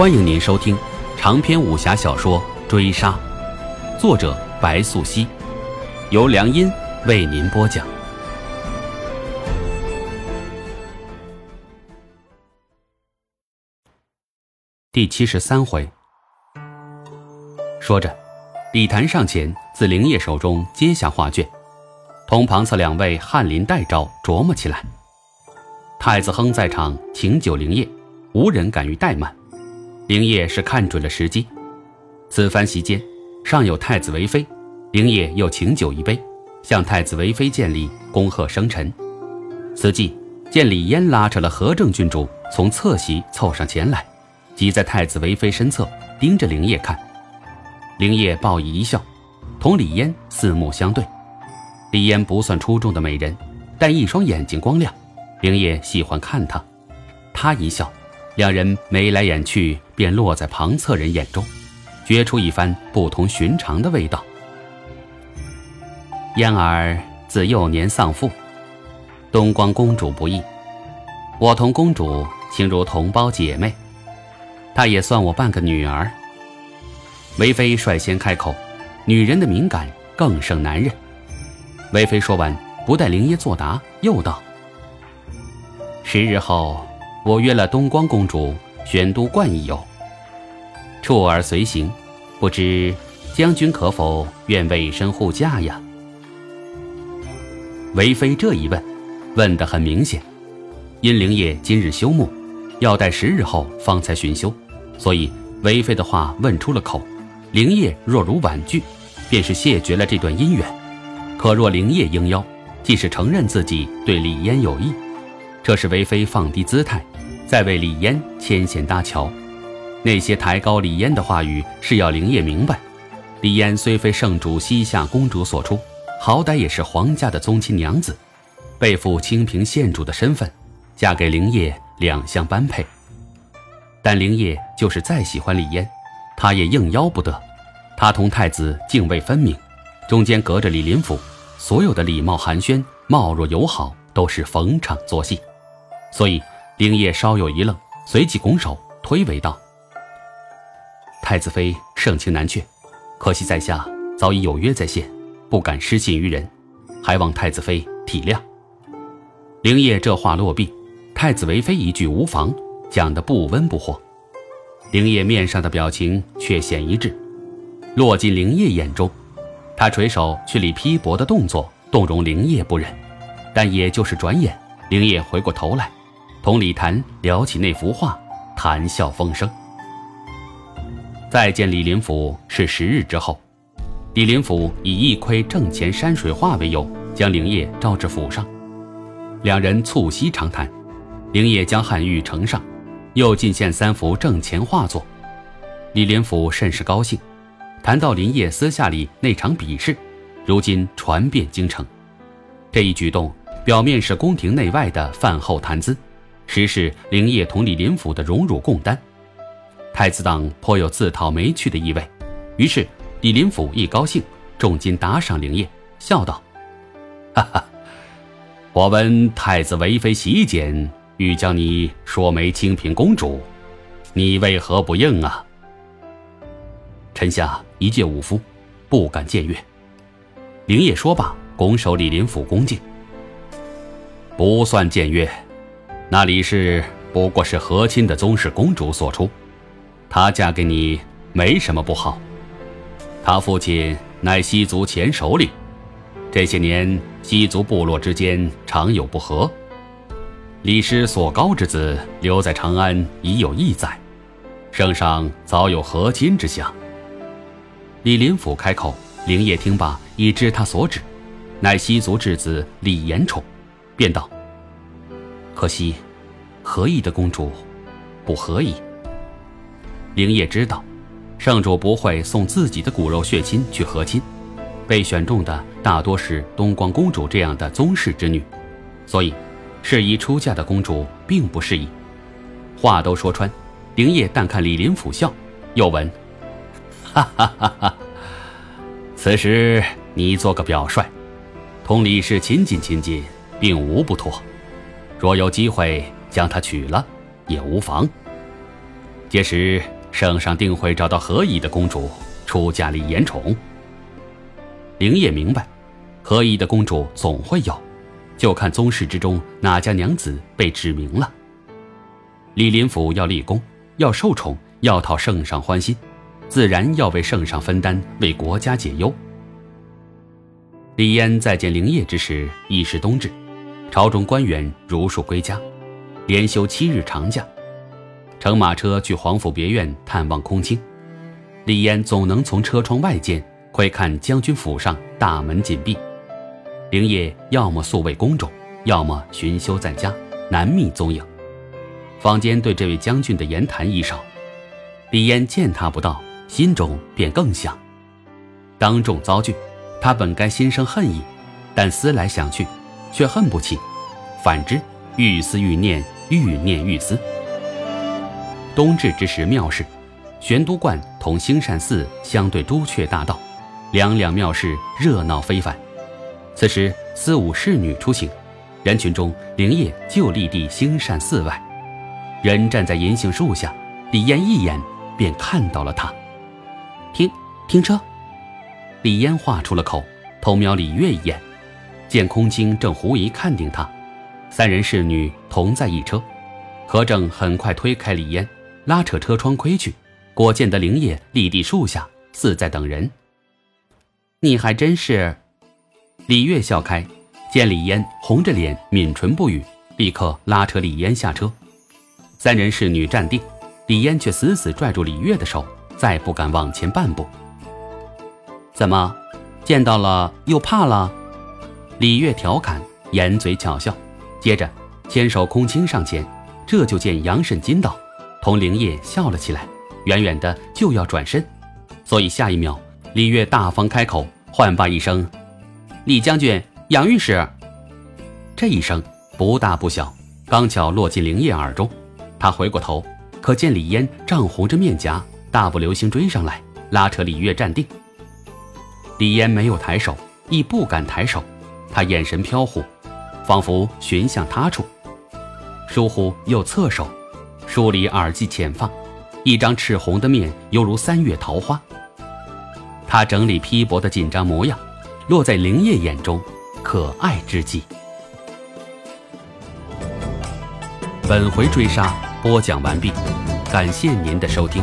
欢迎您收听长篇武侠小说《追杀》，作者白素熙，由良音为您播讲。第七十三回，说着，李谭上前自灵叶手中接下画卷，同旁侧两位翰林代招琢磨起来。太子亨在场，请酒灵叶，无人敢于怠慢。灵叶是看准了时机，此番席间尚有太子为妃，灵叶又请酒一杯，向太子为妃见礼，恭贺生辰。此际见李嫣拉扯了何正郡主从侧席凑上前来，挤在太子为妃身侧，盯着灵叶看。灵叶报以一笑，同李嫣四目相对。李嫣不算出众的美人，但一双眼睛光亮，灵叶喜欢看她。她一笑。两人眉来眼去，便落在旁侧人眼中，觉出一番不同寻常的味道。嫣儿自幼年丧父，东光公主不易，我同公主情如同胞姐妹，她也算我半个女儿。韦妃率先开口，女人的敏感更胜男人。韦妃说完，不待灵叶作答，又道：“十日后。”我约了东光公主玄都观一游，处儿随行，不知将军可否愿委身护驾呀？韦妃这一问，问得很明显，因灵叶今日休沐，要待十日后方才巡修，所以韦妃的话问出了口。灵叶若如婉拒，便是谢绝了这段姻缘；可若灵叶应邀，既是承认自己对李嫣有意，这是韦妃放低姿态。在为李嫣牵线搭桥，那些抬高李嫣的话语是要灵业明白，李嫣虽非圣主西夏公主所出，好歹也是皇家的宗亲娘子，背负清平县主的身份，嫁给灵业两相般配。但灵业就是再喜欢李嫣，他也应邀不得。他同太子泾渭分明，中间隔着李林甫，所有的礼貌寒暄、貌若友好都是逢场作戏，所以。灵叶稍有一愣，随即拱手推诿道：“太子妃盛情难却，可惜在下早已有约在先，不敢失信于人，还望太子妃体谅。”灵叶这话落毕，太子为妃一句无妨，讲得不温不火。灵叶面上的表情却显一滞，落进灵叶眼中，他垂手去理披帛的动作动容灵叶不忍，但也就是转眼，灵叶回过头来。同李谭聊起那幅画，谈笑风生。再见李林甫是十日之后，李林甫以一窥正前山水画为由，将灵业召至府上，两人促膝长谈。灵业将汉玉呈上，又进献三幅正前画作。李林甫甚是高兴，谈到林业私下里那场比试，如今传遍京城。这一举动，表面是宫廷内外的饭后谈资。实是灵叶同李林甫的荣辱共担，太子党颇有自讨没趣的意味。于是李林甫一高兴，重金打赏灵叶，笑道：“哈哈，我闻太子为妃喜简，欲将你说媒清平公主，你为何不应啊？”臣下一介武夫，不敢僭越。灵叶说罢，拱手李林甫恭敬，不算僭越。那李氏不过是和亲的宗室公主所出，她嫁给你没什么不好。她父亲乃西族前首领，这些年西族部落之间常有不和。李师所高之子留在长安已有意在，圣上早有和亲之想。李林甫开口，灵业听罢已知他所指，乃西族之子李延宠，便道。可惜，和议的公主不合议。灵叶知道，圣主不会送自己的骨肉血亲去和亲，被选中的大多是东光公主这样的宗室之女，所以适宜出嫁的公主并不适宜。话都说穿，灵叶但看李林甫笑，又问：“哈哈哈哈，此时你做个表率，同李氏亲近亲近，并无不妥。”若有机会将她娶了，也无妨。届时圣上定会找到合宜的公主出嫁李延宠。灵业明白，合宜的公主总会有，就看宗室之中哪家娘子被指明了。李林甫要立功，要受宠，要讨圣上欢心，自然要为圣上分担，为国家解忧。李嫣再见灵业之时，已是冬至，朝中官员如数归家，连休七日长假，乘马车去皇府别院探望空卿。李嫣总能从车窗外间窥看将军府上大门紧闭，灵业要么素未宫中，要么巡修在家，难觅踪影。坊间对这位将军的言谈亦少，李嫣见他不到，心中便更想。当众遭拒，他本该心生恨意，但思来想去，却恨不起。反之，愈思愈念，愈念愈思。冬至之时，庙事，玄都观同兴善寺相对朱雀大道，两两庙事热闹非凡。此时四五侍女出行，人群中，灵业就立地兴善寺外。人站在银杏树下，李嫣一眼便看到了他。停，停车！李嫣话出了口，偷瞄李月一眼，见空青正狐疑看定他，三人侍女同在一车。何正很快推开李嫣，拉扯车窗窥去，果见得灵叶立地树下，似在等人。你还真是……李月笑开，见李嫣红着脸抿唇不语，立刻拉扯李嫣下车。三人侍女站定，李嫣却死死拽住李月的手，再不敢往前半步。怎么，见到了又怕了？李月调侃，掩嘴巧笑，接着牵手空青上前，这就见杨慎金道，同灵叶笑了起来，远远的就要转身，所以下一秒，李月大方开口，唤罢一声：“李将军，杨御史。”这一声不大不小，刚巧落进灵叶耳中。他回过头，可见李嫣涨红着面颊，大步流星追上来，拉扯李月站定。李嫣没有抬手，亦不敢抬手，他眼神飘忽，仿佛寻向他处。疏忽又侧手，梳理耳际浅放，一张赤红的面犹如三月桃花。他整理披帛的紧张模样，落在灵叶眼中，可爱之极。本回追杀。播讲完毕，感谢您的收听。